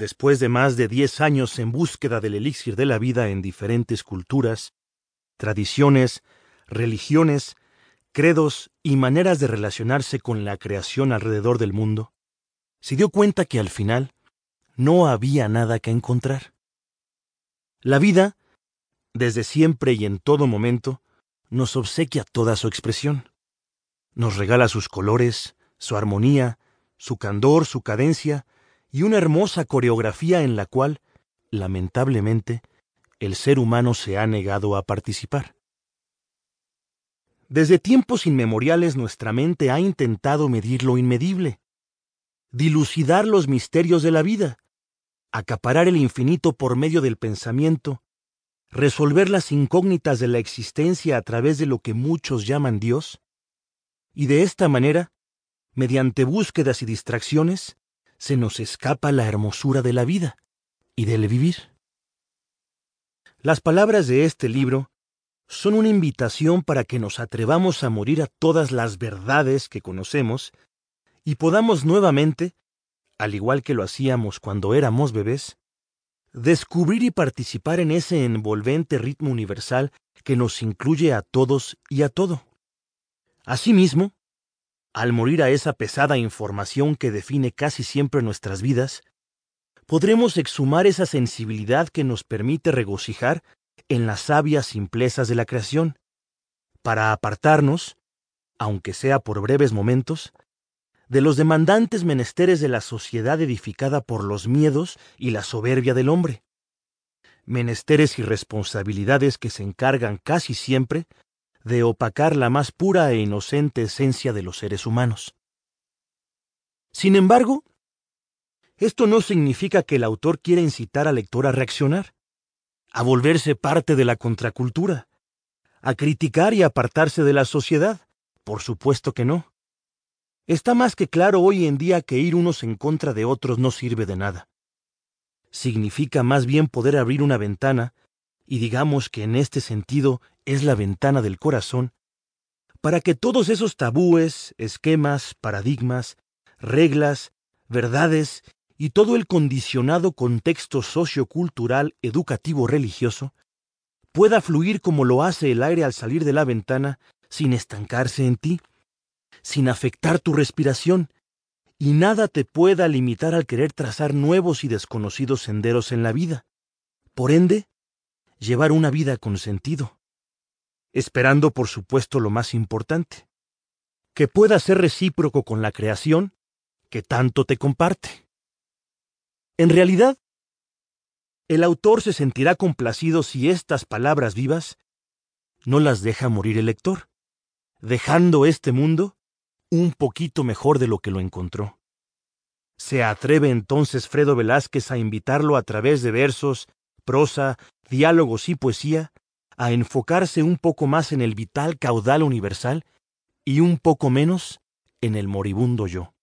después de más de diez años en búsqueda del elixir de la vida en diferentes culturas, tradiciones, religiones, credos y maneras de relacionarse con la creación alrededor del mundo, se dio cuenta que al final no había nada que encontrar. La vida, desde siempre y en todo momento, nos obsequia toda su expresión. Nos regala sus colores, su armonía, su candor, su cadencia y una hermosa coreografía en la cual, lamentablemente, el ser humano se ha negado a participar. Desde tiempos inmemoriales nuestra mente ha intentado medir lo inmedible, dilucidar los misterios de la vida, acaparar el infinito por medio del pensamiento, resolver las incógnitas de la existencia a través de lo que muchos llaman Dios, y de esta manera, mediante búsquedas y distracciones, se nos escapa la hermosura de la vida y del vivir. Las palabras de este libro son una invitación para que nos atrevamos a morir a todas las verdades que conocemos y podamos nuevamente, al igual que lo hacíamos cuando éramos bebés, descubrir y participar en ese envolvente ritmo universal que nos incluye a todos y a todo. Asimismo, al morir a esa pesada información que define casi siempre nuestras vidas, podremos exhumar esa sensibilidad que nos permite regocijar en las sabias simplezas de la creación, para apartarnos, aunque sea por breves momentos, de los demandantes menesteres de la sociedad edificada por los miedos y la soberbia del hombre. Menesteres y responsabilidades que se encargan casi siempre de opacar la más pura e inocente esencia de los seres humanos. Sin embargo, esto no significa que el autor quiera incitar al lector a reaccionar, a volverse parte de la contracultura, a criticar y apartarse de la sociedad. Por supuesto que no. Está más que claro hoy en día que ir unos en contra de otros no sirve de nada. Significa más bien poder abrir una ventana, y digamos que en este sentido es la ventana del corazón, para que todos esos tabúes, esquemas, paradigmas, reglas, verdades y todo el condicionado contexto sociocultural, educativo, religioso, pueda fluir como lo hace el aire al salir de la ventana sin estancarse en ti, sin afectar tu respiración, y nada te pueda limitar al querer trazar nuevos y desconocidos senderos en la vida. Por ende, llevar una vida con sentido. Esperando, por supuesto, lo más importante, que pueda ser recíproco con la creación que tanto te comparte. En realidad, el autor se sentirá complacido si estas palabras vivas no las deja morir el lector, dejando este mundo un poquito mejor de lo que lo encontró. Se atreve entonces Fredo Velázquez a invitarlo a través de versos, prosa, diálogos y poesía a enfocarse un poco más en el vital caudal universal y un poco menos en el moribundo yo.